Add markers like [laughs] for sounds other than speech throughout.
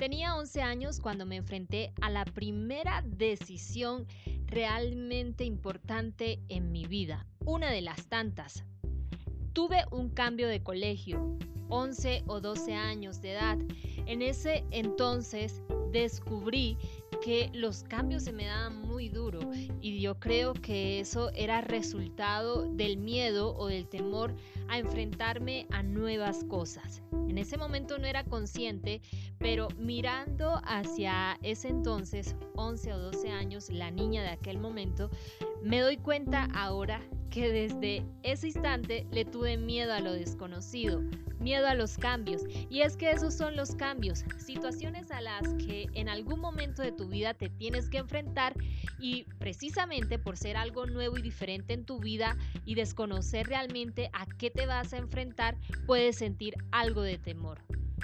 Tenía 11 años cuando me enfrenté a la primera decisión realmente importante en mi vida, una de las tantas. Tuve un cambio de colegio, 11 o 12 años de edad. En ese entonces descubrí que los cambios se me daban muy duro y yo creo que eso era resultado del miedo o del temor a enfrentarme a nuevas cosas. En ese momento no era consciente, pero mirando hacia ese entonces, 11 o 12 años, la niña de aquel momento, me doy cuenta ahora que desde ese instante le tuve miedo a lo desconocido, miedo a los cambios. Y es que esos son los cambios, situaciones a las que en algún momento de tu vida te tienes que enfrentar y precisamente por ser algo nuevo y diferente en tu vida y desconocer realmente a qué te vas a enfrentar, puedes sentir algo de temor.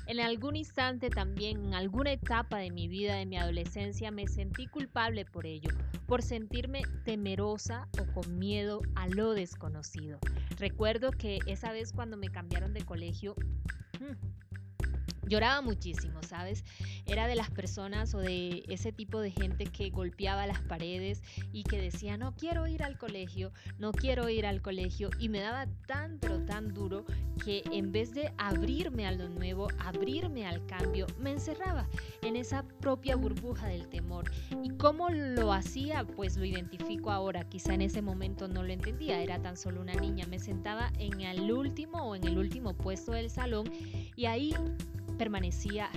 En algún instante también, en alguna etapa de mi vida, de mi adolescencia, me sentí culpable por ello, por sentirme temerosa o con miedo a lo desconocido. Recuerdo que esa vez cuando me cambiaron de colegio, hmm, Lloraba muchísimo, ¿sabes? Era de las personas o de ese tipo de gente que golpeaba las paredes y que decía, no quiero ir al colegio, no quiero ir al colegio. Y me daba tan, pero tan duro que en vez de abrirme a lo nuevo, abrirme al cambio, me encerraba en esa propia burbuja del temor. ¿Y cómo lo hacía? Pues lo identifico ahora. Quizá en ese momento no lo entendía, era tan solo una niña. Me sentaba en el último o en el último puesto del salón y ahí permanecía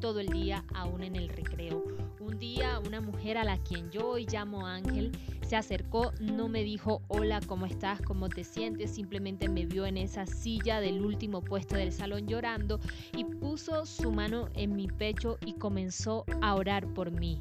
todo el día aún en el recreo. Un día una mujer a la quien yo hoy llamo Ángel se acercó, no me dijo hola, ¿cómo estás? ¿Cómo te sientes? Simplemente me vio en esa silla del último puesto del salón llorando y puso su mano en mi pecho y comenzó a orar por mí.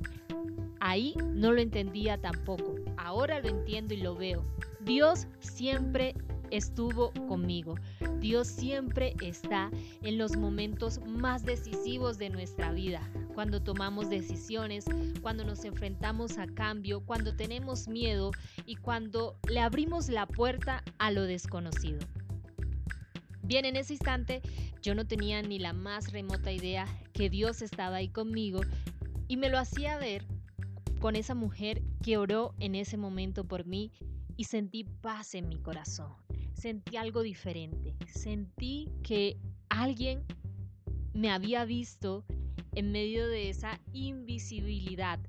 Ahí no lo entendía tampoco, ahora lo entiendo y lo veo. Dios siempre estuvo conmigo. Dios siempre está en los momentos más decisivos de nuestra vida, cuando tomamos decisiones, cuando nos enfrentamos a cambio, cuando tenemos miedo y cuando le abrimos la puerta a lo desconocido. Bien, en ese instante yo no tenía ni la más remota idea que Dios estaba ahí conmigo y me lo hacía ver con esa mujer que oró en ese momento por mí y sentí paz en mi corazón sentí algo diferente. Sentí que alguien me había visto en medio de esa invisibilidad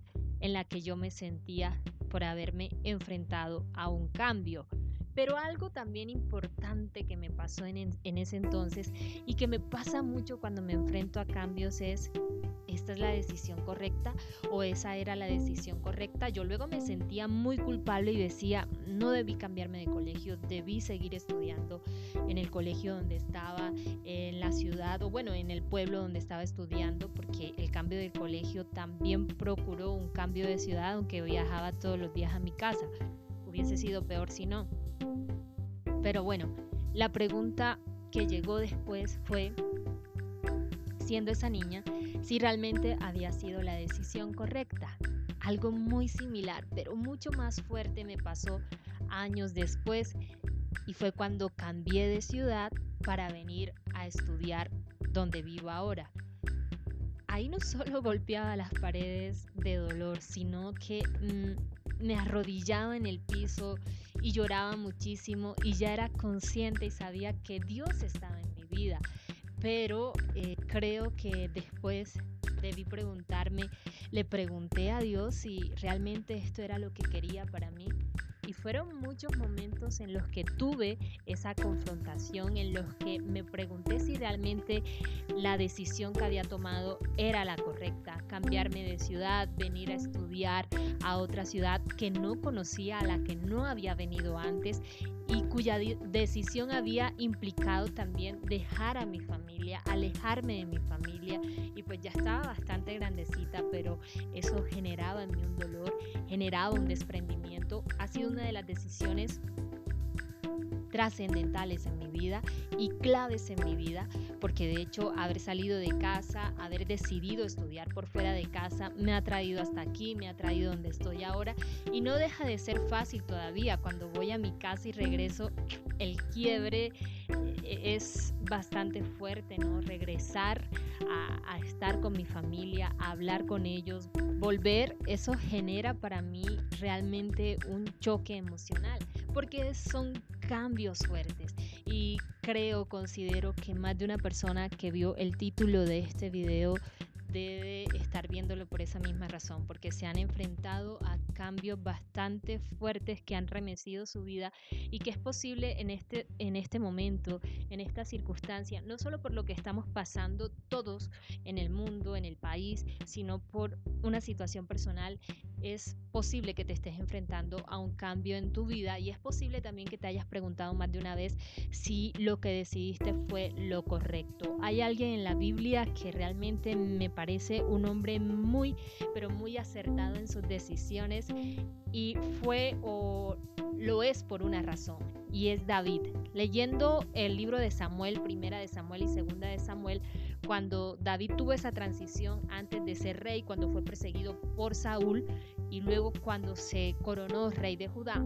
en la que yo me sentía por haberme enfrentado a un cambio. Pero algo también importante que me pasó en, en, ese entonces y que me pasa mucho cuando me enfrento a cambios es esta es la decisión correcta o esa era la decisión correcta. Yo luego me sentía muy culpable y decía, no debí cambiarme de colegio, debí seguir estudiando en el colegio donde estaba, en la ciudad o bueno, en el pueblo donde estaba estudiando, porque el cambio de colegio también procuró un cambio de ciudad, aunque viajaba todos los días a mi casa. Hubiese sido peor si no. Pero bueno, la pregunta que llegó después fue, esa niña, si realmente había sido la decisión correcta. Algo muy similar, pero mucho más fuerte me pasó años después y fue cuando cambié de ciudad para venir a estudiar donde vivo ahora. Ahí no [laughs] solo golpeaba las paredes de dolor, sino que mm, me arrodillaba en el piso y lloraba muchísimo y ya era consciente y sabía que Dios estaba en mi vida pero eh, creo que después debí preguntarme, le pregunté a Dios si realmente esto era lo que quería para mí. Fueron muchos momentos en los que tuve esa confrontación, en los que me pregunté si realmente la decisión que había tomado era la correcta. Cambiarme de ciudad, venir a estudiar a otra ciudad que no conocía, a la que no había venido antes y cuya decisión había implicado también dejar a mi familia, alejarme de mi familia y pues ya estaba bastante grandecita, pero eso generaba en mí un dolor, generaba un desprendimiento. Ha sido una de las decisiones trascendentales en mi vida y claves en mi vida, porque de hecho haber salido de casa, haber decidido estudiar por fuera de casa, me ha traído hasta aquí, me ha traído donde estoy ahora y no deja de ser fácil todavía. Cuando voy a mi casa y regreso, el quiebre eh, es bastante fuerte, ¿no? Regresar a, a estar con mi familia, a hablar con ellos, volver, eso genera para mí realmente un choque emocional, porque son cambios fuertes. Y creo, considero que más de una persona que vio el título de este video debe estar viéndolo por esa misma razón, porque se han enfrentado a cambios bastante fuertes que han remecido su vida y que es posible en este, en este momento, en esta circunstancia, no solo por lo que estamos pasando todos en el mundo, en el país, sino por una situación personal, es posible que te estés enfrentando a un cambio en tu vida y es posible también que te hayas preguntado más de una vez si lo que decidiste fue lo correcto. Hay alguien en la Biblia que realmente me parece un hombre muy, pero muy acertado en sus decisiones y fue o lo es por una razón y es David. Leyendo el libro de Samuel, primera de Samuel y segunda de Samuel, cuando David tuvo esa transición antes de ser rey, cuando fue perseguido por Saúl y luego cuando se coronó rey de Judá,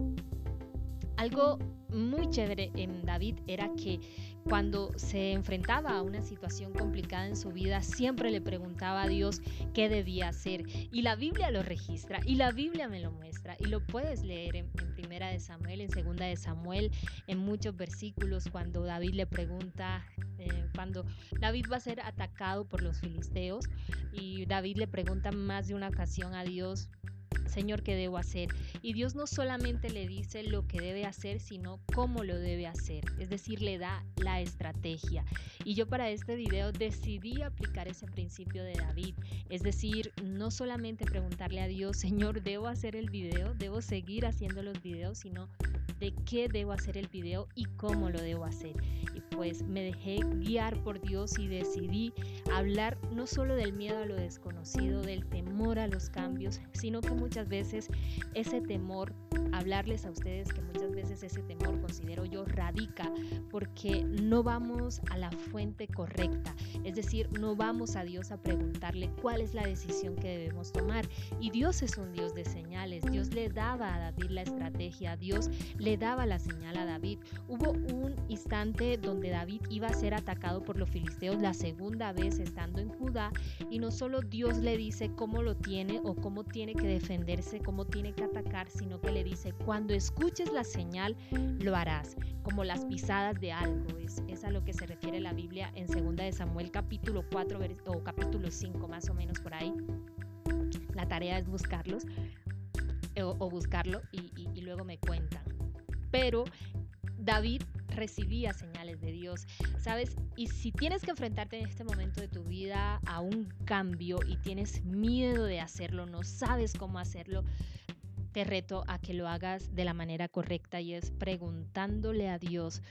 algo muy chévere en David era que cuando se enfrentaba a una situación complicada en su vida, siempre le preguntaba a Dios qué debía hacer. Y la Biblia lo registra y la Biblia me lo muestra. Y lo puedes leer en, Primera de Samuel, en Segunda de Samuel, en muchos versículos, cuando David le pregunta, eh, cuando David va a ser atacado por los filisteos y David le pregunta más de una ocasión a Dios, Señor, ¿qué debo hacer? Y Dios no solamente le dice lo que debe hacer, sino cómo lo debe hacer. Es decir, le da la estrategia. Y yo para este video decidí aplicar ese principio de David. Es decir, no solamente preguntarle a Dios, Señor, ¿debo hacer el video? ¿Debo seguir haciendo los videos? Sino de qué debo hacer el video y cómo lo debo hacer. Pues me dejé guiar por Dios y decidí hablar no solo del miedo a lo desconocido, del temor a los cambios, sino que muchas veces ese temor, hablarles a ustedes que muchas veces ese temor considero yo radica porque no vamos a la fuente correcta, es decir, no vamos a Dios a preguntarle cuál es la decisión que debemos tomar. Y Dios es un Dios de señales, Dios le daba a David la estrategia, Dios le daba la señal a David. Hubo un instante donde David iba a ser atacado por los filisteos la segunda vez estando en Judá y no solo Dios le dice cómo lo tiene o cómo tiene que defenderse, cómo tiene que atacar, sino que le dice, cuando escuches la señal, lo harás, como las pisadas de algo. Es, es a lo que se refiere la Biblia en 2 de Samuel capítulo 4 o capítulo 5 más o menos por ahí. La tarea es buscarlos o, buscarlo y luego me cuentan pero David recibía señales de Dios, ¿sabes? Y si tienes que enfrentarte en este momento de tu vida a un cambio y tienes miedo de hacerlo, no sabes cómo hacerlo, te reto a que lo hagas de la manera correcta y es preguntándole a Dios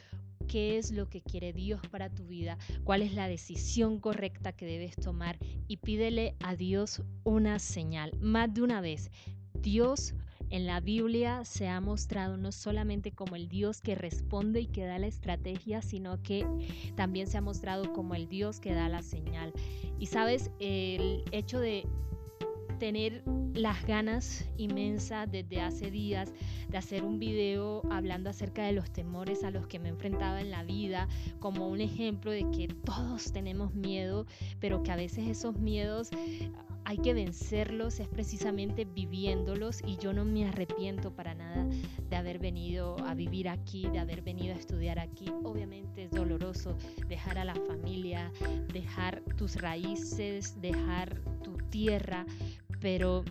qué es lo que quiere Dios para tu vida, cuál es la decisión correcta que debes tomar y pídele a Dios una señal. Más de una vez, Dios en la Biblia se ha mostrado no solamente como el Dios que responde y que da la estrategia, sino que también se ha mostrado como el Dios que da la señal. Y sabes, el hecho de tener las ganas inmensas desde hace días de hacer un video hablando acerca de los temores a los que me he enfrentado en la vida, como un ejemplo de que todos tenemos miedo, pero que a veces esos miedos hay que vencerlos, es precisamente viviéndolos y yo no me arrepiento para nada de haber venido a vivir aquí, de haber venido a estudiar aquí. Obviamente es doloroso dejar a la familia, dejar tus raíces, dejar tu tierra, pero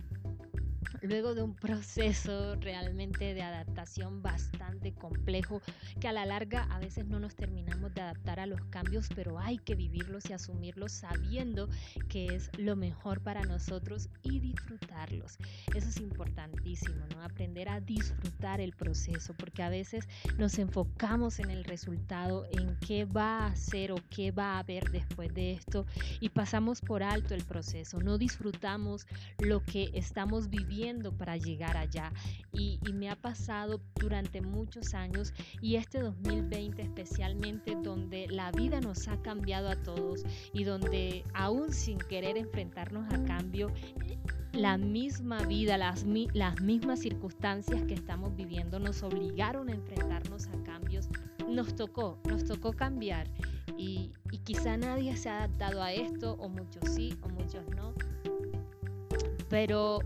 luego de un proceso realmente de adaptación bastante complejo, que a la larga a veces no nos terminamos de adaptar a los cambios, pero hay que vivirlos y asumirlos sabiendo que es lo mejor para nosotros y disfrutarlos. Eso es importantísimo, ¿no? Aprender a disfrutar el proceso, porque a veces nos enfocamos en el resultado, en qué va a ser o qué va a haber después de esto y pasamos por alto el proceso, no disfrutamos lo que estamos viviendo haciendo para llegar allá. Y, y, me ha pasado durante muchos años y este 2020 especialmente donde la vida nos ha cambiado a todos y donde aún sin querer enfrentarnos a cambio, la misma vida, las, las mismas circunstancias que estamos viviendo nos obligaron a enfrentarnos a cambios. Nos tocó, nos tocó cambiar y, y quizá nadie se ha adaptado a esto, o muchos sí, o muchos no. Pero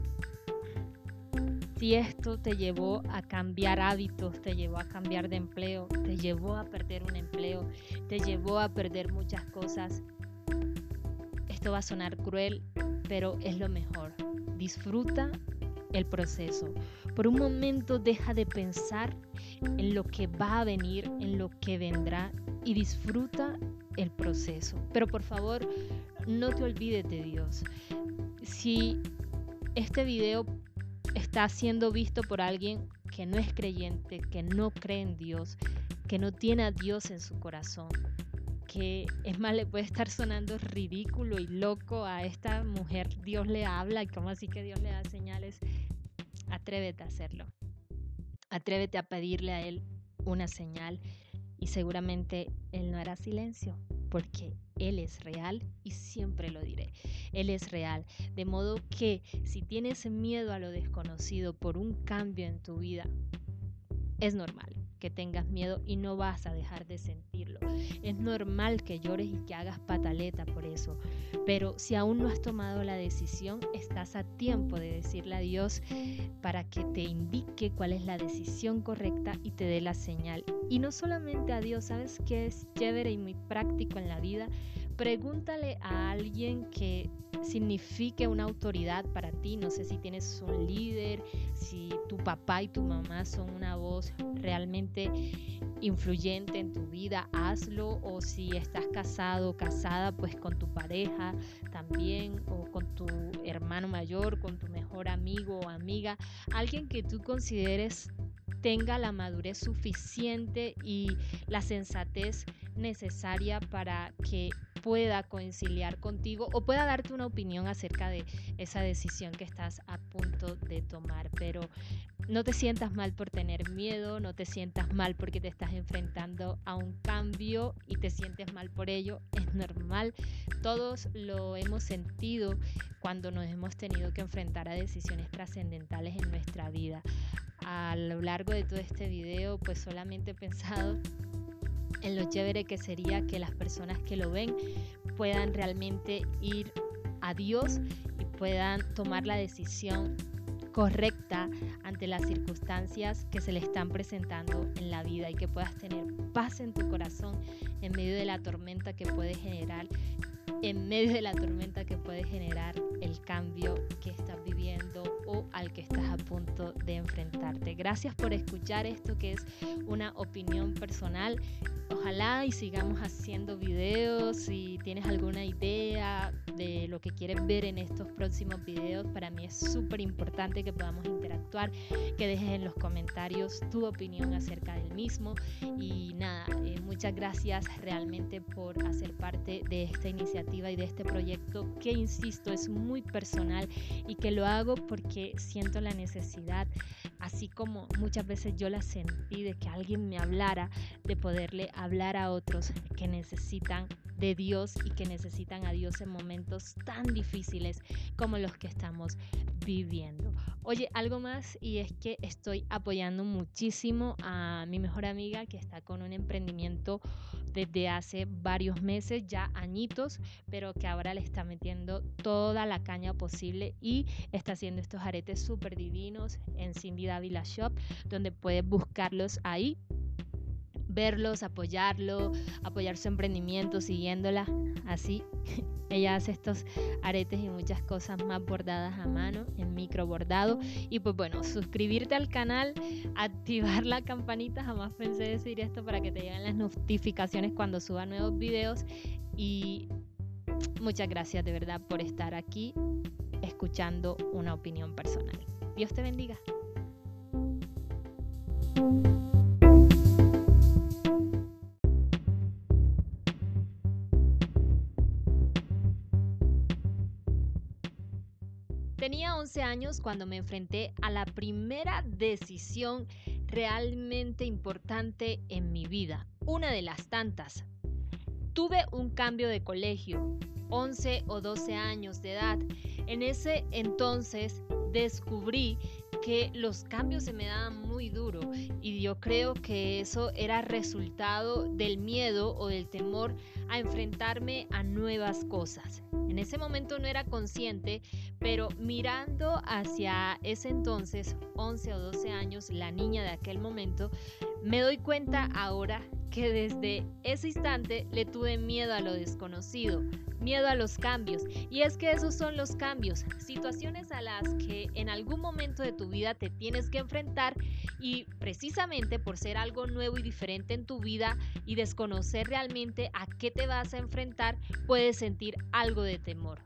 si esto te llevó a cambiar hábitos, te llevó a cambiar de empleo, te llevó a perder un empleo, te llevó a perder muchas cosas, esto va a sonar cruel, pero es lo mejor. Disfruta el proceso. Por un momento deja de pensar en lo que va a venir, en lo que vendrá y disfruta el proceso. Pero por favor, no te olvides de Dios. Si este video está siendo visto por alguien que no es creyente, que no cree en Dios, que no tiene a Dios en su corazón, que es más, le puede estar sonando ridículo y loco a esta mujer, Dios le habla y como así que Dios le da señales, atrévete a hacerlo. Atrévete a pedirle a Él una señal y seguramente Él no hará silencio porque Él es real y siempre lo diré. Él es real. De modo que si tienes miedo a lo desconocido por un cambio en tu vida, es normal que tengas miedo y no vas a dejar de sentirlo. Es normal que llores y que hagas pataleta por eso, pero si aún no has tomado la decisión, estás a tiempo de decirle a Dios para que te indique cuál es la decisión correcta y te dé la señal. Y no solamente a Dios, ¿sabes qué es chévere y muy práctico en la vida? Pregúntale a alguien que signifique una autoridad para ti. No sé si tienes un líder, si tu papá y tu mamá son una voz realmente influyente en tu vida, hazlo. O si estás casado o casada, pues con tu pareja también, o con tu hermano mayor, con tu mejor amigo o amiga, alguien que tú consideres tenga la madurez suficiente y la sensatez necesaria para que pueda conciliar contigo o pueda darte una opinión acerca de esa decisión que estás a punto de tomar. Pero no te sientas mal por tener miedo, no te sientas mal porque te estás enfrentando a un cambio y te sientes mal por ello. Es normal, todos lo hemos sentido cuando nos hemos tenido que enfrentar a decisiones trascendentales en nuestra vida. A lo largo de todo este video, pues solamente he pensado en lo chévere que sería que las personas que lo ven puedan realmente ir a Dios y puedan tomar la decisión correcta ante las circunstancias que se le están presentando en la vida y que puedas tener paz en tu corazón en medio de la tormenta que puede generar en medio de la tormenta que puede generar el cambio que estás viviendo o al que estás a punto de enfrentarte. Gracias por escuchar esto que es una opinión personal. Ojalá y sigamos haciendo videos. Si tienes alguna idea de lo que quieres ver en estos próximos videos, para mí es súper importante que podamos interactuar, que dejes en los comentarios tu opinión acerca del mismo. Y nada, eh, muchas gracias realmente por hacer parte de esta iniciativa y de este proyecto que, insisto, es muy personal y que lo hago porque siento la necesidad, así como muchas veces yo la sentí de que alguien me hablara, de poderle hablar a otros que necesitan de Dios y que necesitan a Dios en momentos tan difíciles como los que estamos viviendo. Oye, algo más y es que estoy apoyando muchísimo a mi mejor amiga que está con un emprendimiento desde hace varios meses, ya añitos, pero que ahora le está metiendo toda la caña posible y está haciendo estos aretes súper divinos en Cindy Davila Shop, donde puedes buscarlos ahí verlos, apoyarlo, apoyar su emprendimiento, siguiéndola. Así, [laughs] ella hace estos aretes y muchas cosas más bordadas a mano, en micro bordado. Y pues bueno, suscribirte al canal, activar la campanita, jamás pensé decir esto para que te lleguen las notificaciones cuando suba nuevos videos. Y muchas gracias de verdad por estar aquí escuchando una opinión personal. Dios te bendiga. 11 años cuando me enfrenté a la primera decisión realmente importante en mi vida, una de las tantas. Tuve un cambio de colegio, 11 o 12 años de edad. En ese entonces descubrí que los cambios se me daban muy duro y yo creo que eso era resultado del miedo o del temor a enfrentarme a nuevas cosas. En ese momento no era consciente, pero mirando hacia ese entonces, 11 o 12 años, la niña de aquel momento, me doy cuenta ahora que desde ese instante le tuve miedo a lo desconocido, miedo a los cambios. Y es que esos son los cambios, situaciones a las que en algún momento de tu vida te tienes que enfrentar y precisamente por ser algo nuevo y diferente en tu vida y desconocer realmente a qué te vas a enfrentar, puedes sentir algo de temor.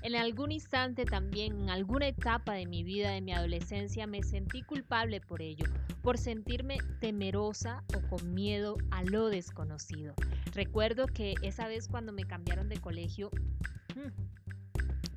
En algún instante también, en alguna etapa de mi vida, de mi adolescencia, me sentí culpable por ello, por sentirme temerosa o con miedo a lo desconocido. Recuerdo que esa vez cuando me cambiaron de colegio, hmm,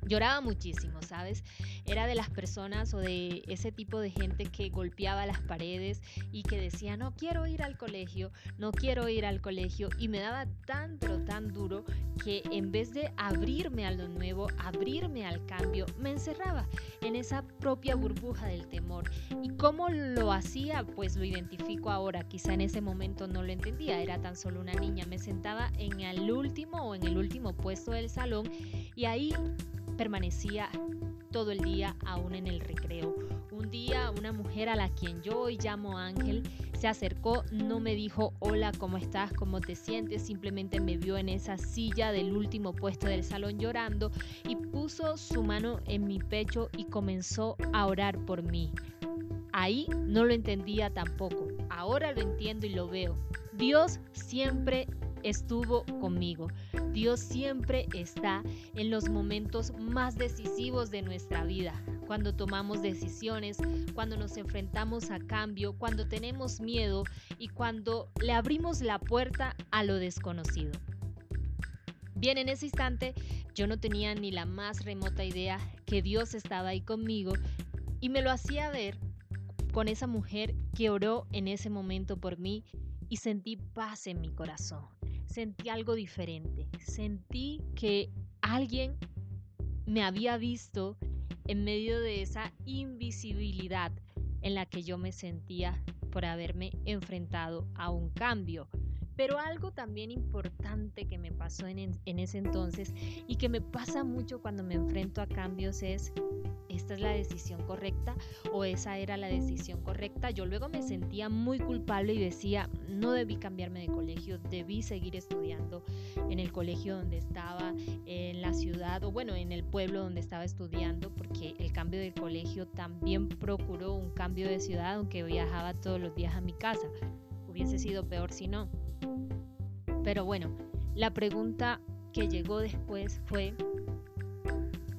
Lloraba muchísimo, ¿sabes? Era de las personas o de ese tipo de gente que golpeaba las paredes y que decía, no quiero ir al colegio, no quiero ir al colegio. Y me daba tan, pero tan duro que en vez de abrirme a lo nuevo, abrirme al cambio, me encerraba en esa propia burbuja del temor. ¿Y cómo lo hacía? Pues lo identifico ahora. Quizá en ese momento no lo entendía, era tan solo una niña. Me sentaba en el último o en el último puesto del salón y ahí permanecía todo el día aún en el recreo. Un día una mujer a la quien yo hoy llamo Ángel se acercó, no me dijo hola, ¿cómo estás? ¿Cómo te sientes? Simplemente me vio en esa silla del último puesto del salón llorando y puso su mano en mi pecho y comenzó a orar por mí. Ahí no lo entendía tampoco, ahora lo entiendo y lo veo. Dios siempre estuvo conmigo. Dios siempre está en los momentos más decisivos de nuestra vida, cuando tomamos decisiones, cuando nos enfrentamos a cambio, cuando tenemos miedo y cuando le abrimos la puerta a lo desconocido. Bien, en ese instante yo no tenía ni la más remota idea que Dios estaba ahí conmigo y me lo hacía ver con esa mujer que oró en ese momento por mí y sentí paz en mi corazón sentí algo diferente. Sentí que alguien me había visto en medio de esa invisibilidad en la que yo me sentía por haberme enfrentado a un cambio. Pero algo también importante que me pasó en, ese entonces y que me pasa mucho cuando me enfrento a cambios es esta es la decisión correcta o esa era la decisión correcta. Yo luego me sentía muy culpable y decía, no debí cambiarme de colegio, debí seguir estudiando en el colegio donde estaba, en la ciudad o bueno, en el pueblo donde estaba estudiando, porque el cambio de colegio también procuró un cambio de ciudad, aunque viajaba todos los días a mi casa. Hubiese sido peor si no. Pero bueno, la pregunta que llegó después fue,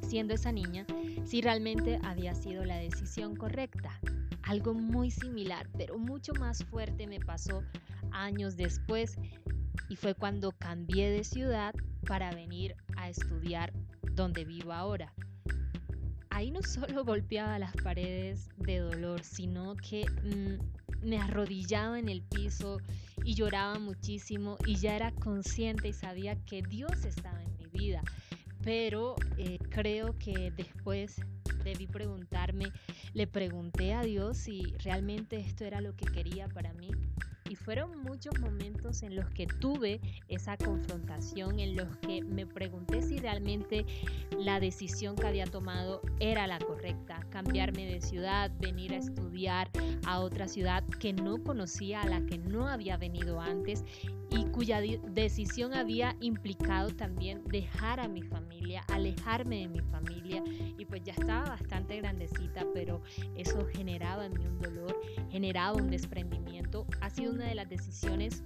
siendo esa niña, si realmente había sido la decisión correcta. Algo muy similar, pero mucho más fuerte me pasó años después y fue cuando cambié de ciudad para venir a estudiar donde vivo ahora. Ahí no solo golpeaba las paredes de dolor, sino que mm, me arrodillaba en el piso y lloraba muchísimo y ya era consciente y sabía que Dios estaba en mi vida pero eh, creo que después debí preguntarme, le pregunté a Dios si realmente esto era lo que quería para mí. Y fueron muchos momentos en los que tuve esa confrontación, en los que me pregunté si realmente la decisión que había tomado era la correcta. Cambiarme de ciudad, venir a estudiar a otra ciudad que no conocía, a la que no había venido antes y cuya decisión había implicado también dejar a mi familia, alejarme de mi familia y pues ya estaba bastante grandecita, pero eso generaba en mí un dolor, generaba un desprendimiento. Ha sido una de las decisiones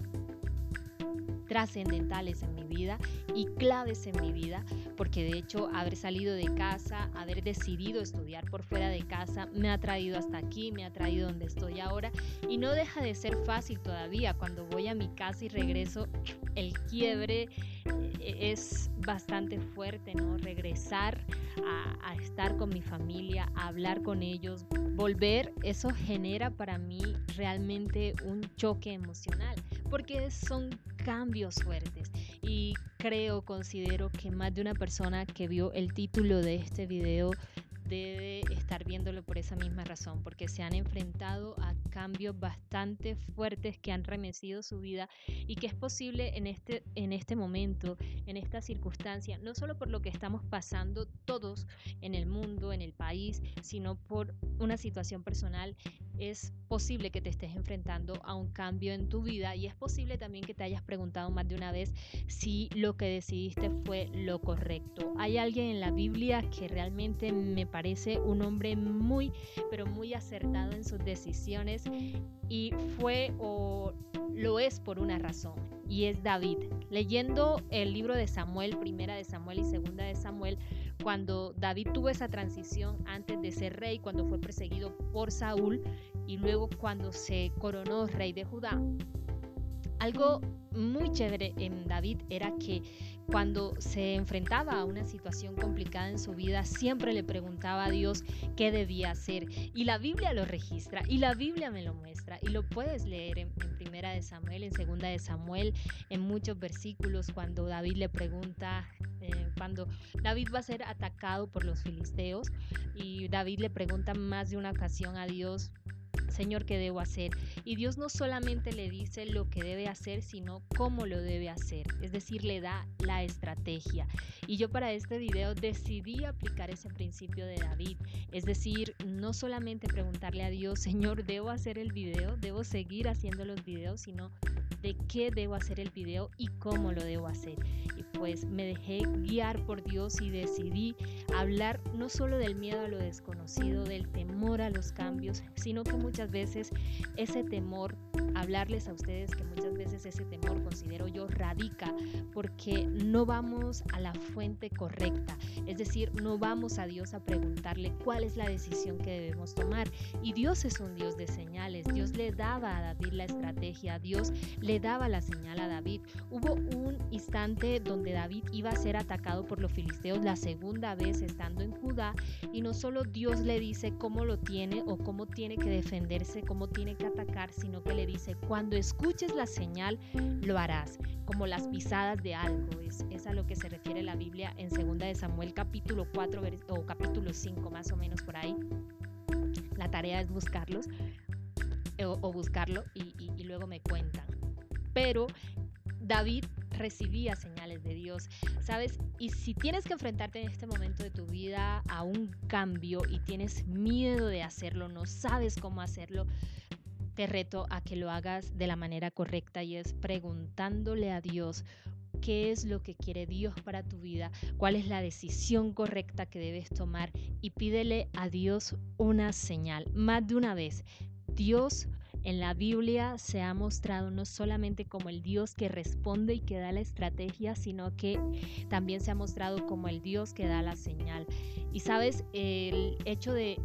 trascendentales en mi vida y claves en mi vida, porque de hecho haber salido de casa, haber decidido estudiar por fuera de casa, me ha traído hasta aquí, me ha traído donde estoy ahora y no deja de ser fácil todavía. Cuando voy a mi casa y regreso el quiebre eh, es bastante fuerte, ¿no? Regresar a, a, estar con mi familia, a hablar con ellos, volver, eso genera para mí realmente un choque emocional, porque son cambios fuertes. Y creo, considero que más de una persona que vio el título de este video debe estar viéndolo por esa misma razón, porque se han enfrentado a cambios bastante fuertes que han remecido su vida y que es posible en este, en este momento, en esta circunstancia, no solo por lo que estamos pasando todos en el mundo, en el país, sino por una situación personal, es posible que te estés enfrentando a un cambio en tu vida y es posible también que te hayas preguntado más de una vez si lo que decidiste fue lo correcto. Hay alguien en la Biblia que realmente me parece parece un hombre muy, pero muy acertado en sus decisiones y fue o lo es por una razón y es David. Leyendo el libro de Samuel, primera de Samuel y segunda de Samuel, cuando David tuvo esa transición antes de ser rey, cuando fue perseguido por Saúl y luego cuando se coronó rey de Judá, algo muy chévere en David era que cuando se enfrentaba a una situación complicada en su vida, siempre le preguntaba a Dios qué debía hacer. Y la Biblia lo registra y la Biblia me lo muestra. Y lo puedes leer en, Primera de Samuel, en Segunda de Samuel, en muchos versículos, cuando David le pregunta, eh, cuando David va a ser atacado por los filisteos y David le pregunta más de una ocasión a Dios, Señor, ¿qué debo hacer? Y Dios no solamente le dice lo que debe hacer, sino cómo lo debe hacer. Es decir, le da la estrategia. Y yo para este video decidí aplicar ese principio de David. Es decir, no solamente preguntarle a Dios, Señor, ¿debo hacer el video? ¿Debo seguir haciendo los videos? Sino de qué debo hacer el video y cómo lo debo hacer. Y pues me dejé guiar por Dios y decidí hablar no solo del miedo a lo desconocido, del temor a los cambios, sino que muchas veces ese temor, hablarles a ustedes que muchas veces ese temor considero yo radica porque no vamos a la fuente correcta, es decir, no vamos a Dios a preguntarle cuál es la decisión que debemos tomar. Y Dios es un Dios de señales, Dios le daba a David la estrategia, Dios le daba la señal a David. Hubo un instante donde David iba a ser atacado por los filisteos la segunda vez estando en Judá y no solo Dios le dice cómo lo tiene o cómo tiene que defenderse, cómo tiene que atacar, sino que le dice, cuando escuches la señal, lo harás, como las pisadas de algo. Es, a lo que se refiere la Biblia en 2 de Samuel capítulo 4 o capítulo 5 más o menos por ahí. La tarea es buscarlos o, buscarlo y luego me cuentan. Pero David recibía señales de Dios, ¿sabes? Y si tienes que enfrentarte en este momento de tu vida a un cambio y tienes miedo de hacerlo, no sabes cómo hacerlo, te reto a que lo hagas de la manera correcta y es preguntándole a Dios qué es lo que quiere Dios para tu vida, cuál es la decisión correcta que debes tomar y pídele a Dios una señal. Más de una vez, Dios en la Biblia se ha mostrado no solamente como el Dios que responde y que da la estrategia, sino que también se ha mostrado como el Dios que da la señal. Y sabes, el hecho de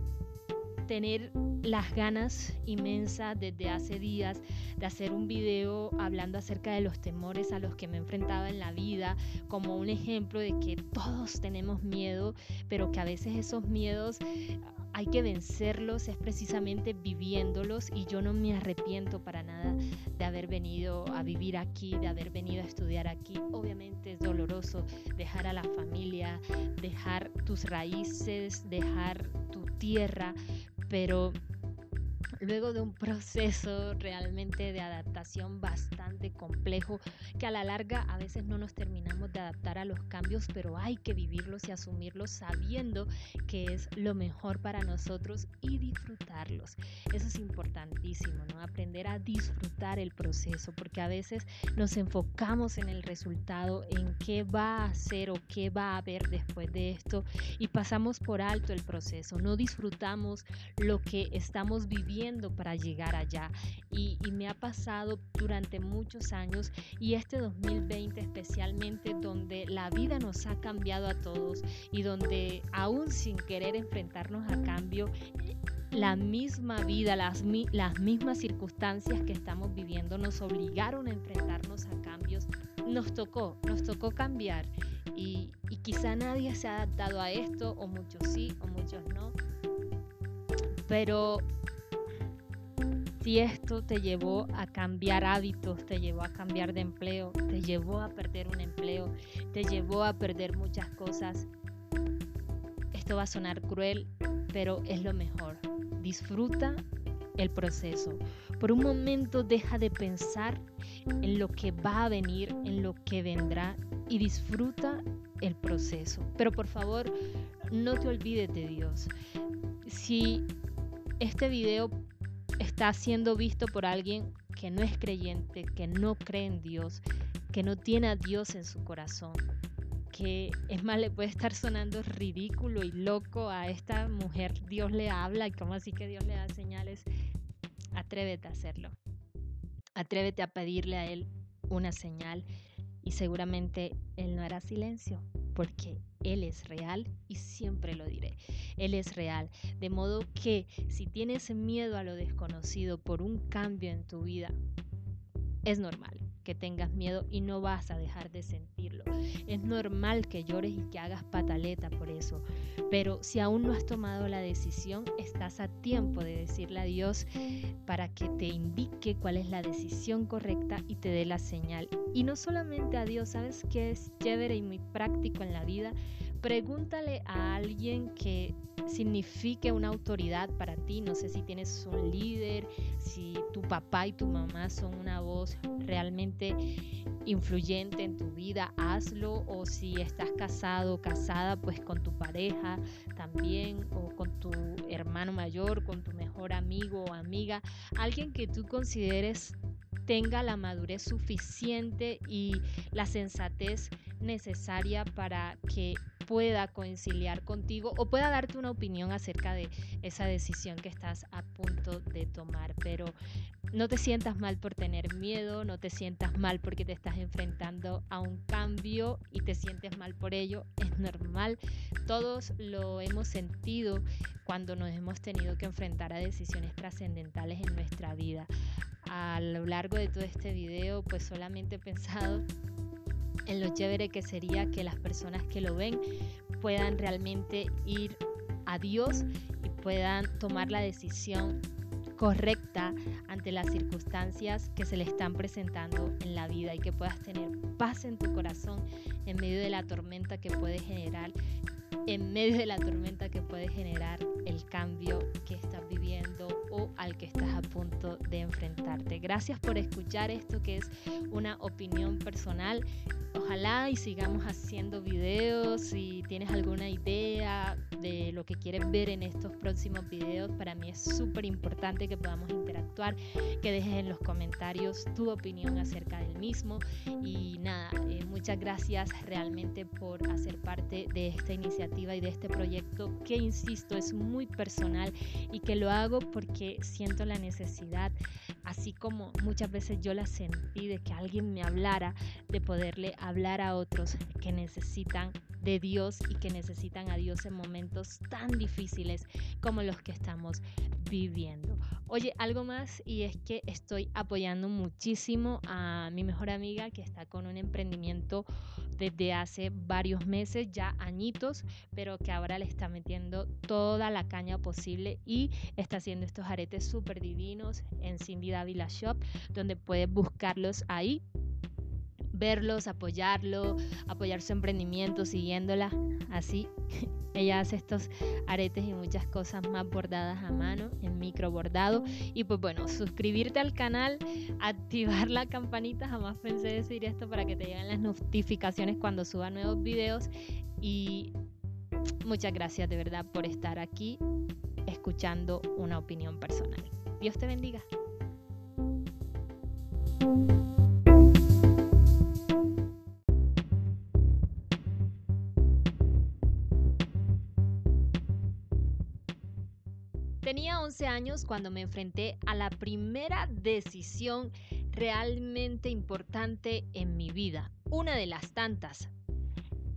tener las ganas inmensas desde hace días de hacer un video hablando acerca de los temores a los que me he enfrentado en la vida, como un ejemplo de que todos tenemos miedo, pero que a veces esos miedos hay que vencerlos, es precisamente viviéndolos y yo no me arrepiento para nada de haber venido a vivir aquí, de haber venido a estudiar aquí. Obviamente es doloroso dejar a la familia, dejar tus raíces, dejar tu tierra, pero luego de un proceso realmente de adaptación bastante complejo, que a la larga a veces no nos terminamos de adaptar a los cambios, pero hay que vivirlos y asumirlos sabiendo que es lo mejor para nosotros y disfrutarlos. Eso es importantísimo, ¿no? Aprender a disfrutar el proceso, porque a veces nos enfocamos en el resultado, en qué va a ser o qué va a haber después de esto y pasamos por alto el proceso, no disfrutamos lo que estamos viviendo para llegar allá. Y, me ha pasado durante muchos años y este 2020 especialmente donde la vida nos ha cambiado a todos y donde aún sin querer enfrentarnos a cambio, la misma vida, las, las mismas circunstancias que estamos viviendo nos obligaron a enfrentarnos a cambios. Nos tocó, nos tocó cambiar y, y quizá nadie se ha adaptado a esto, o muchos sí, o muchos no. Pero si esto te llevó a cambiar hábitos, te llevó a cambiar de empleo, te llevó a perder un empleo, te llevó a perder muchas cosas, esto va a sonar cruel, pero es lo mejor. Disfruta el proceso. Por un momento deja de pensar en lo que va a venir, en lo que vendrá y disfruta el proceso. Pero por favor, no te olvides de Dios. Si este video está siendo visto por alguien que no es creyente, que no cree en Dios, que no tiene a Dios en su corazón, que es más, le puede estar sonando ridículo y loco a esta mujer, Dios le habla y como así que Dios le da señales, atrévete a hacerlo. Atrévete a pedirle a Él una señal y seguramente Él no hará silencio porque Él es real y siempre lo diré. Él es real. De modo que si tienes miedo a lo desconocido por un cambio en tu vida, es normal que tengas miedo y no vas a dejar de sentirlo. Es normal que llores y que hagas pataleta por eso, pero si aún no has tomado la decisión, estás a tiempo de decirle a Dios para que te indique cuál es la decisión correcta y te dé la señal. Y no solamente a Dios, ¿sabes qué es chévere y muy práctico en la vida? Pregúntale a alguien que signifique una autoridad para ti. No sé si tienes un líder, si tu papá y tu mamá son una voz realmente influyente en tu vida, hazlo. O si estás casado o casada, pues con tu pareja también, o con tu hermano mayor, con tu mejor amigo o amiga, alguien que tú consideres tenga la madurez suficiente y la sensatez necesaria para que pueda conciliar contigo o pueda darte una opinión acerca de esa decisión que estás a punto de tomar. Pero no te sientas mal por tener miedo, no te sientas mal porque te estás enfrentando a un cambio y te sientes mal por ello. Es normal, todos lo hemos sentido cuando nos hemos tenido que enfrentar a decisiones trascendentales en nuestra vida. A lo largo de todo este video, pues solamente he pensado en lo chévere que sería que las personas que lo ven puedan realmente ir a Dios y puedan tomar la decisión correcta ante las circunstancias que se le están presentando en la vida y que puedas tener paz en tu corazón en medio de la tormenta que puede generar en medio de la tormenta que puede generar el cambio que estás viviendo al que estás a punto de enfrentarte. Gracias por escuchar esto que es una opinión personal ojalá y sigamos haciendo videos. Si tienes alguna idea de lo que quieres ver en estos próximos videos, para mí es súper importante que podamos interactuar, que dejes en los comentarios tu opinión acerca del mismo. Y nada, eh, muchas gracias realmente por hacer parte de esta iniciativa y de este proyecto que, insisto, es muy personal y que lo hago porque siento la necesidad, así como muchas veces yo la sentí de que alguien me hablara, de poderle hablar a otros que necesitan de Dios y que necesitan a Dios en momentos tan difíciles como los que estamos viviendo. Oye, algo más y es que estoy apoyando muchísimo a mi mejor amiga que está con un emprendimiento desde hace varios meses, ya añitos, pero que ahora le está metiendo toda la caña posible y está haciendo estos aretes súper divinos en Cindy Davila Shop, donde puedes buscarlos ahí verlos, apoyarlo, apoyar su emprendimiento, siguiéndola. Así, [laughs] ella hace estos aretes y muchas cosas más bordadas a mano, en micro bordado. Y pues bueno, suscribirte al canal, [laughs] activar la campanita, jamás pensé decir esto para que te lleguen las notificaciones cuando suba nuevos videos. Y [tsk] muchas gracias de verdad por estar aquí escuchando una opinión personal. Dios te bendiga. Tenía 11 años cuando me enfrenté a la primera decisión realmente importante en mi vida, una de las tantas.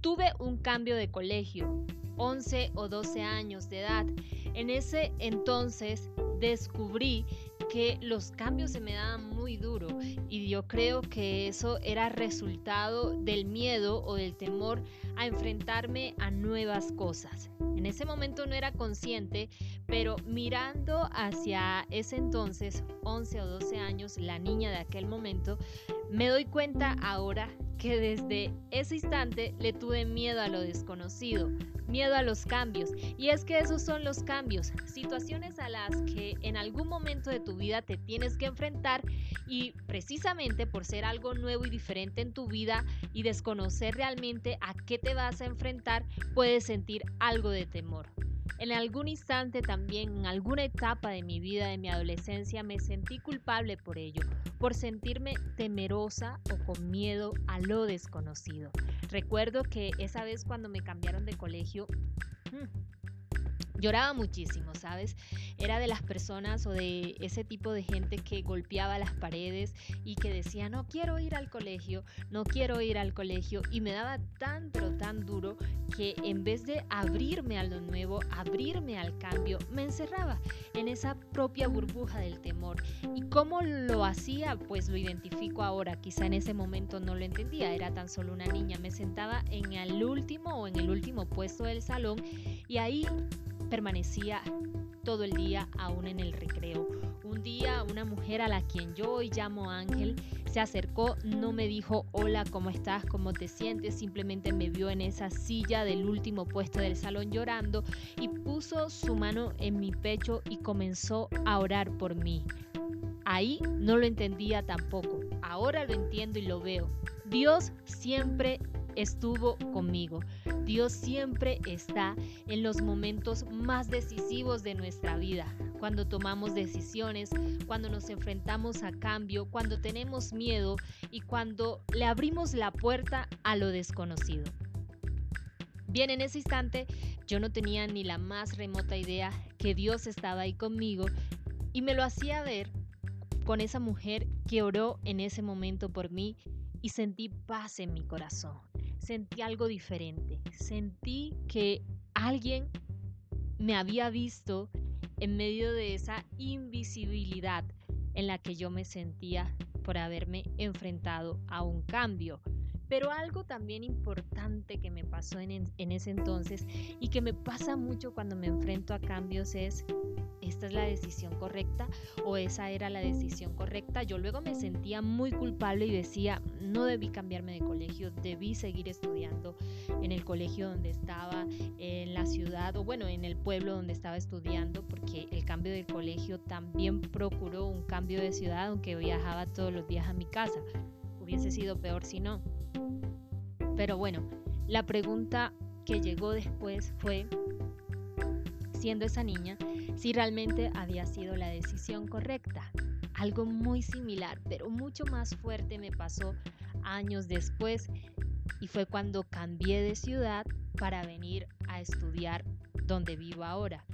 Tuve un cambio de colegio. 11 o 12 años de edad. En ese entonces descubrí que los cambios se me daban muy duro y yo creo que eso era resultado del miedo o del temor a enfrentarme a nuevas cosas. En ese momento no era consciente, pero mirando hacia ese entonces, 11 o 12 años, la niña de aquel momento, me doy cuenta ahora que desde ese instante le tuve miedo a lo desconocido, miedo a los cambios. Y es que esos son los cambios, situaciones a las que en algún momento de tu vida te tienes que enfrentar y precisamente por ser algo nuevo y diferente en tu vida y desconocer realmente a qué te vas a enfrentar, puedes sentir algo de temor. En algún instante también, en alguna etapa de mi vida, de mi adolescencia, me sentí culpable por ello, por sentirme temerosa o con miedo a lo desconocido. Recuerdo que esa vez cuando me cambiaron de colegio, hmm, Lloraba muchísimo, ¿sabes? Era de las personas o de ese tipo de gente que golpeaba las paredes y que decía, no quiero ir al colegio, no quiero ir al colegio. Y me daba tan, pero tan duro que en vez de abrirme a lo nuevo, abrirme al cambio, me encerraba en esa propia burbuja del temor. ¿Y cómo lo hacía? Pues lo identifico ahora. Quizá en ese momento no lo entendía, era tan solo una niña. Me sentaba en el último o en el último puesto del salón y ahí permanecía todo el día aún en el recreo. Un día una mujer a la quien yo hoy llamo Ángel se acercó, no me dijo hola, ¿cómo estás? ¿Cómo te sientes? Simplemente me vio en esa silla del último puesto del salón llorando y puso su mano en mi pecho y comenzó a orar por mí. Ahí no lo entendía tampoco, ahora lo entiendo y lo veo. Dios siempre estuvo conmigo. Dios siempre está en los momentos más decisivos de nuestra vida, cuando tomamos decisiones, cuando nos enfrentamos a cambio, cuando tenemos miedo y cuando le abrimos la puerta a lo desconocido. Bien, en ese instante yo no tenía ni la más remota idea que Dios estaba ahí conmigo y me lo hacía ver con esa mujer que oró en ese momento por mí y sentí paz en mi corazón sentí algo diferente. Sentí que alguien me había visto en medio de esa invisibilidad en la que yo me sentía por haberme enfrentado a un cambio. Pero algo también importante que me pasó en, en, ese entonces y que me pasa mucho cuando me enfrento a cambios es esta es la decisión correcta o esa era la decisión correcta. Yo luego me sentía muy culpable y decía, no debí cambiarme de colegio, debí seguir estudiando en el colegio donde estaba, en la ciudad o bueno, en el pueblo donde estaba estudiando, porque el cambio de colegio también procuró un cambio de ciudad, aunque viajaba todos los días a mi casa. Hubiese sido peor si no. Pero bueno, la pregunta que llegó después fue, siendo esa niña, si realmente había sido la decisión correcta. Algo muy similar, pero mucho más fuerte me pasó años después y fue cuando cambié de ciudad para venir a estudiar donde vivo ahora.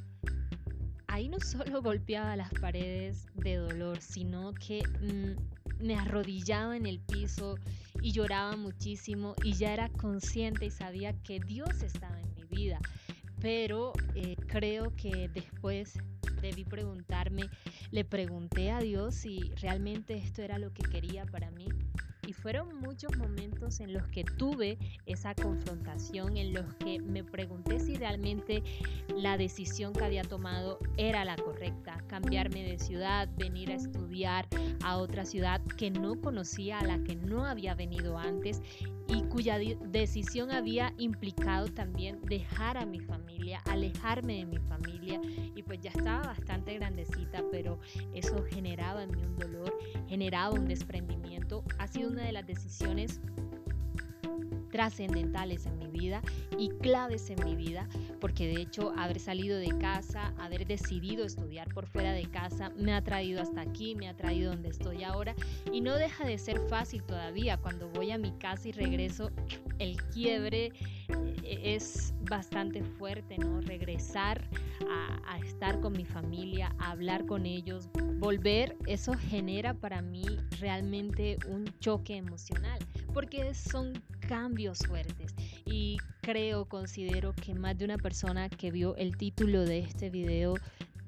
Ahí no [laughs] solo golpeaba las paredes de dolor, sino que mm, me arrodillaba en el piso y lloraba muchísimo y ya era consciente y sabía que Dios estaba en mi vida pero eh, creo que después debí preguntarme, le pregunté a Dios si realmente esto era lo que quería para mí. Y fueron muchos momentos en los que tuve esa confrontación, en los que me pregunté si realmente la decisión que había tomado era la correcta. Cambiarme de ciudad, venir a estudiar a otra ciudad que no conocía, a la que no había venido antes y cuya decisión había implicado también dejar a mi familia, alejarme de mi familia y pues ya estaba bastante grandecita, pero eso generaba en mí un dolor, generaba un desprendimiento. Ha sido una de las decisiones trascendentales en mi vida y claves en mi vida, porque de hecho haber salido de casa, haber decidido estudiar por fuera de casa, me ha traído hasta aquí, me ha traído donde estoy ahora y no deja de ser fácil todavía. Cuando voy a mi casa y regreso, el quiebre eh, es bastante fuerte, ¿no? Regresar a, a estar con mi familia, a hablar con ellos, volver, eso genera para mí realmente un choque emocional, porque son cambios fuertes. y creo, considero que más de una persona que vio el título de este video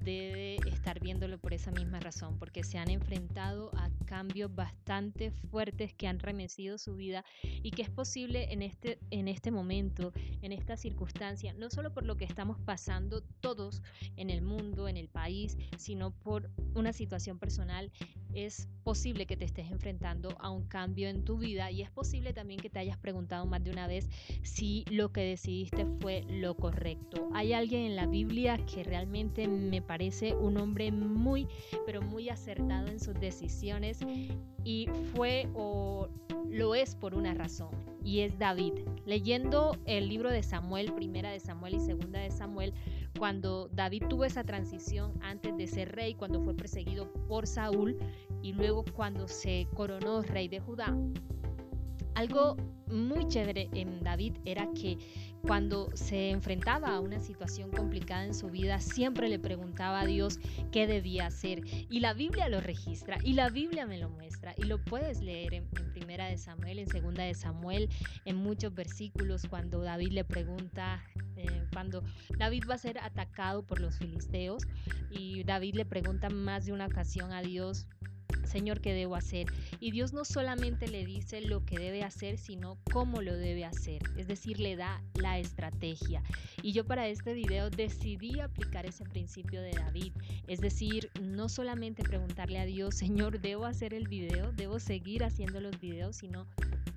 debe estar viéndolo por esa misma razón, porque se han enfrentado a cambios bastante fuertes que han remecido su vida y que es posible en este, en este momento, en esta circunstancia, no solo por lo que estamos pasando todos en el mundo, en el país, sino por una situación personal, es posible que te estés enfrentando a un cambio en tu vida y es posible también que te hayas preguntado más de una vez si lo que decidiste fue lo correcto. Hay alguien en la Biblia que realmente me parece un hombre muy, pero muy acertado en sus decisiones y fue o lo es por una razón y es David. Leyendo el libro de Samuel, primera de Samuel y segunda de Samuel, cuando David tuvo esa transición antes de ser rey, cuando fue perseguido por Saúl y luego cuando se coronó rey de Judá. Algo muy chévere en David era que cuando se enfrentaba a una situación complicada en su vida, siempre le preguntaba a Dios qué debía hacer. Y la Biblia lo registra y la Biblia me lo muestra. Y lo puedes leer en, Primera de Samuel, en Segunda de Samuel, en muchos versículos cuando David le pregunta, eh, cuando David va a ser atacado por los filisteos y David le pregunta más de una ocasión a Dios Señor, ¿qué debo hacer? Y Dios no solamente le dice lo que debe hacer, sino cómo lo debe hacer. Es decir, le da la estrategia. Y yo para este video decidí aplicar ese principio de David. Es decir, no solamente preguntarle a Dios, Señor, ¿debo hacer el video? ¿Debo seguir haciendo los videos? Sino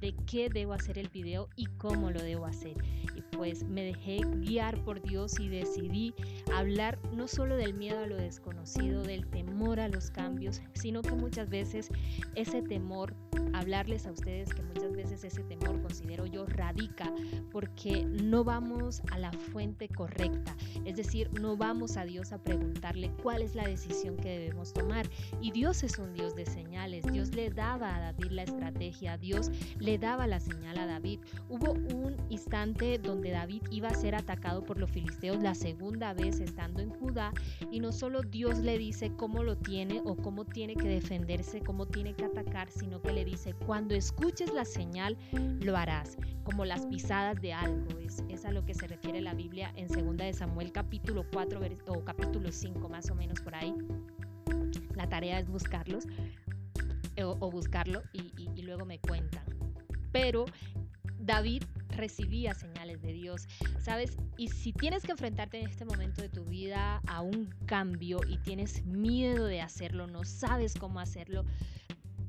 de qué debo hacer el video y cómo lo debo hacer. Y pues me dejé guiar por Dios y decidí hablar no solo del miedo a lo desconocido, del temor a los cambios, sino que muchas veces ese temor, hablarles a ustedes que muchas veces ese temor considero yo radica porque no vamos a la fuente correcta, es decir, no vamos a Dios a preguntarle cuál es la decisión que debemos tomar. Y Dios es un Dios de señales, Dios le daba a David la estrategia, Dios le daba la señal a David. Hubo un instante donde David iba a ser atacado por los filisteos la segunda vez estando en Judá y no solo Dios le dice cómo lo tiene o cómo tiene que defenderse, cómo tiene que atacar, sino que le dice, cuando escuches la señal, lo harás, como las pisadas de algo. Es, a lo que se refiere la Biblia en 2 de Samuel capítulo 4 o capítulo 5 más o menos por ahí. La tarea es buscarlos o, buscarlo y luego me cuentan. Pero David recibía señales de Dios, ¿sabes? Y si tienes que enfrentarte en este momento de tu vida a un cambio y tienes miedo de hacerlo, no sabes cómo hacerlo,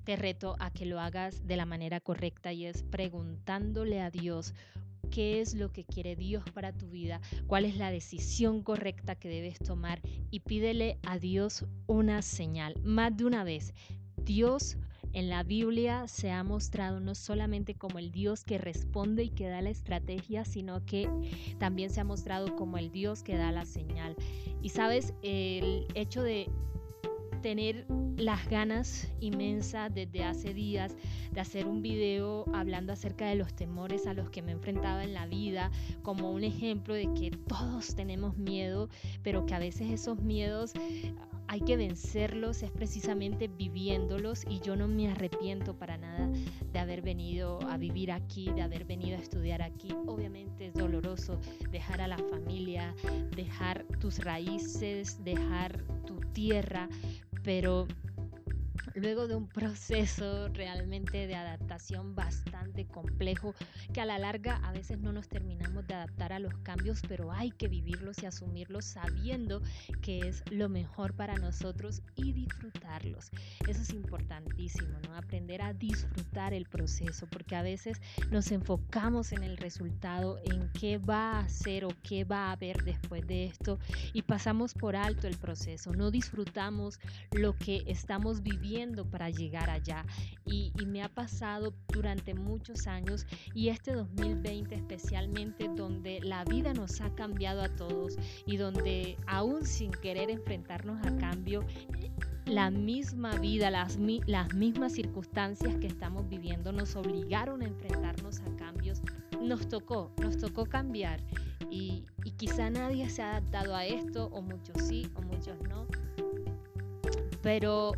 te reto a que lo hagas de la manera correcta y es preguntándole a Dios qué es lo que quiere Dios para tu vida, cuál es la decisión correcta que debes tomar y pídele a Dios una señal. Más de una vez, Dios en la Biblia se ha mostrado no solamente como el Dios que responde y que da la estrategia, sino que también se ha mostrado como el Dios que da la señal. Y sabes, el hecho de tener las ganas inmensas desde hace días de hacer un video hablando acerca de los temores a los que me he enfrentado en la vida, como un ejemplo de que todos tenemos miedo, pero que a veces esos miedos hay que vencerlos, es precisamente viviéndolos y yo no me arrepiento para nada de haber venido a vivir aquí, de haber venido a estudiar aquí. Obviamente es doloroso dejar a la familia, dejar tus raíces, dejar tu tierra, pero luego de un proceso realmente de adaptación bastante complejo, que a la larga a veces no nos terminamos de adaptar a los cambios, pero hay que vivirlos y asumirlos sabiendo que es lo mejor para nosotros y disfrutarlos. Eso es importantísimo, ¿no? Aprender a disfrutar el proceso, porque a veces nos enfocamos en el resultado, en qué va a ser o qué va a haber después de esto y pasamos por alto el proceso, no disfrutamos lo que estamos viviendo para llegar allá. Y, me ha pasado durante muchos años y este 2020 especialmente donde la vida nos ha cambiado a todos y donde aún sin querer enfrentarnos a cambio, la misma vida, las, las mismas circunstancias que estamos viviendo nos obligaron a enfrentarnos a cambios. Nos tocó, nos tocó cambiar y, y quizá nadie se ha adaptado a esto, o muchos sí, o muchos no. Pero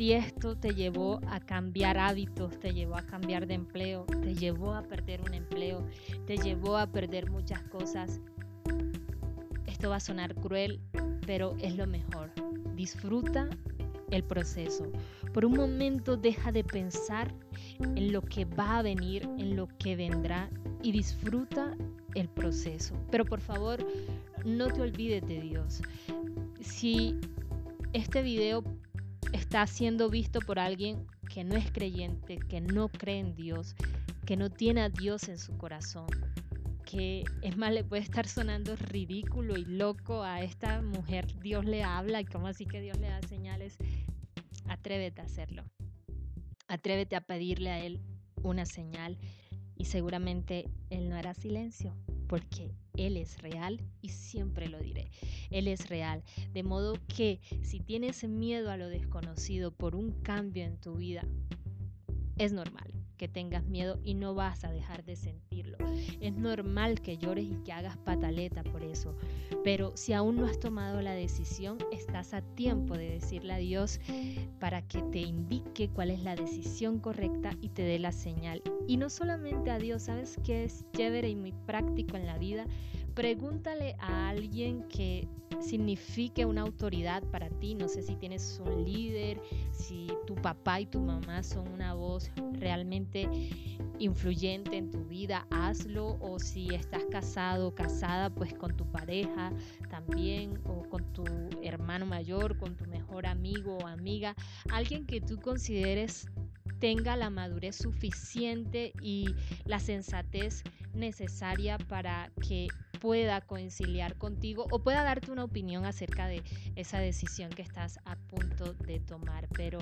si esto te llevó a cambiar hábitos, te llevó a cambiar de empleo, te llevó a perder un empleo, te llevó a perder muchas cosas, esto va a sonar cruel, pero es lo mejor. Disfruta el proceso. Por un momento deja de pensar en lo que va a venir, en lo que vendrá y disfruta el proceso. Pero por favor, no te olvides de Dios. Si este video está siendo visto por alguien que no es creyente, que no cree en Dios, que no tiene a Dios en su corazón, que es más, le puede estar sonando ridículo y loco a esta mujer, Dios le habla y como así que Dios le da señales, atrévete a hacerlo. Atrévete a pedirle a Él una señal y seguramente Él no hará silencio porque Él es real y siempre lo diré. Él es real. De modo que si tienes miedo a lo desconocido por un cambio en tu vida, es normal que tengas miedo y no vas a dejar de sentirlo. Es normal que llores y que hagas pataleta por eso, pero si aún no has tomado la decisión, estás a tiempo de decirle a Dios para que te indique cuál es la decisión correcta y te dé la señal. Y no solamente a Dios, ¿sabes qué es chévere y muy práctico en la vida? Pregúntale a alguien que signifique una autoridad para ti. No sé si tienes un líder, si tu papá y tu mamá son una voz realmente influyente en tu vida, hazlo. O si estás casado o casada, pues con tu pareja también, o con tu hermano mayor, con tu mejor amigo o amiga, alguien que tú consideres tenga la madurez suficiente y la sensatez necesaria para que pueda conciliar contigo o pueda darte una opinión acerca de esa decisión que estás a punto de tomar. Pero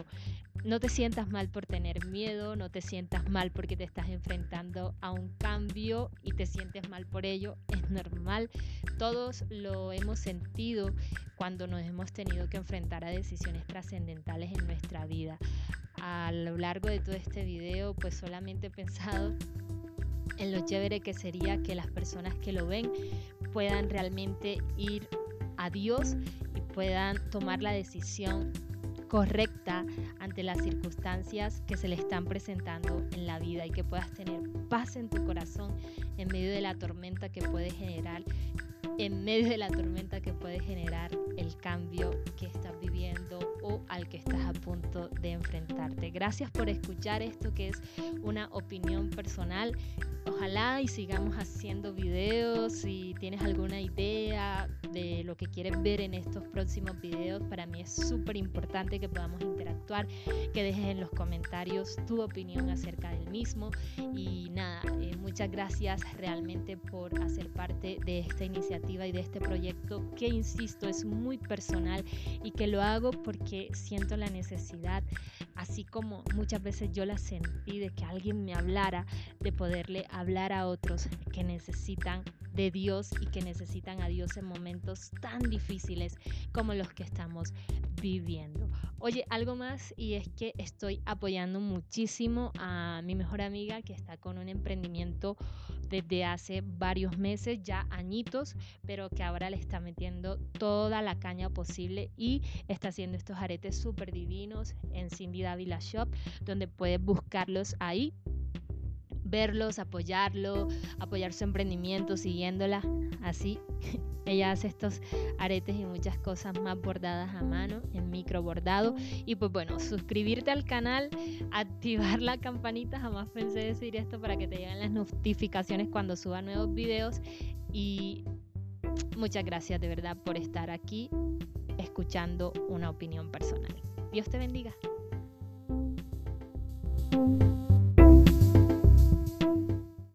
no te sientas mal por tener miedo, no te sientas mal porque te estás enfrentando a un cambio y te sientes mal por ello. Es normal, todos lo hemos sentido cuando nos hemos tenido que enfrentar a decisiones trascendentales en nuestra vida. A lo largo de todo este video, pues solamente he pensado en lo chévere que sería que las personas que lo ven puedan realmente ir a Dios y puedan tomar la decisión correcta ante las circunstancias que se le están presentando en la vida y que puedas tener paz en tu corazón en medio de la tormenta que puede generar en medio de la tormenta que puede generar el cambio que estás viviendo o al que estás a punto de enfrentarte. Gracias por escuchar esto que es una opinión personal. Ojalá y sigamos haciendo videos. Si tienes alguna idea de lo que quieres ver en estos próximos videos, para mí es súper importante que podamos interactuar, que dejes en los comentarios tu opinión acerca del mismo. Y nada, eh, muchas gracias realmente por hacer parte de esta y de este proyecto que, insisto, es muy personal y que lo hago porque siento la necesidad, así como muchas veces yo la sentí de que alguien me hablara, de poderle hablar a otros que necesitan de Dios y que necesitan a Dios en momentos tan difíciles como los que estamos viviendo. Oye, algo más y es que estoy apoyando muchísimo a mi mejor amiga que está con un emprendimiento desde hace varios meses, ya añitos, pero que ahora le está metiendo toda la caña posible y está haciendo estos aretes súper divinos en Cindy Davila Shop, donde puedes buscarlos ahí verlos, apoyarlo, apoyar su emprendimiento, siguiéndola. Así, [laughs] ella hace estos aretes y muchas cosas más bordadas a mano, en micro bordado. Y pues bueno, suscribirte al canal, activar la campanita, jamás pensé decir esto para que te lleguen las notificaciones cuando suba nuevos videos. Y muchas gracias de verdad por estar aquí escuchando una opinión personal. Dios te bendiga.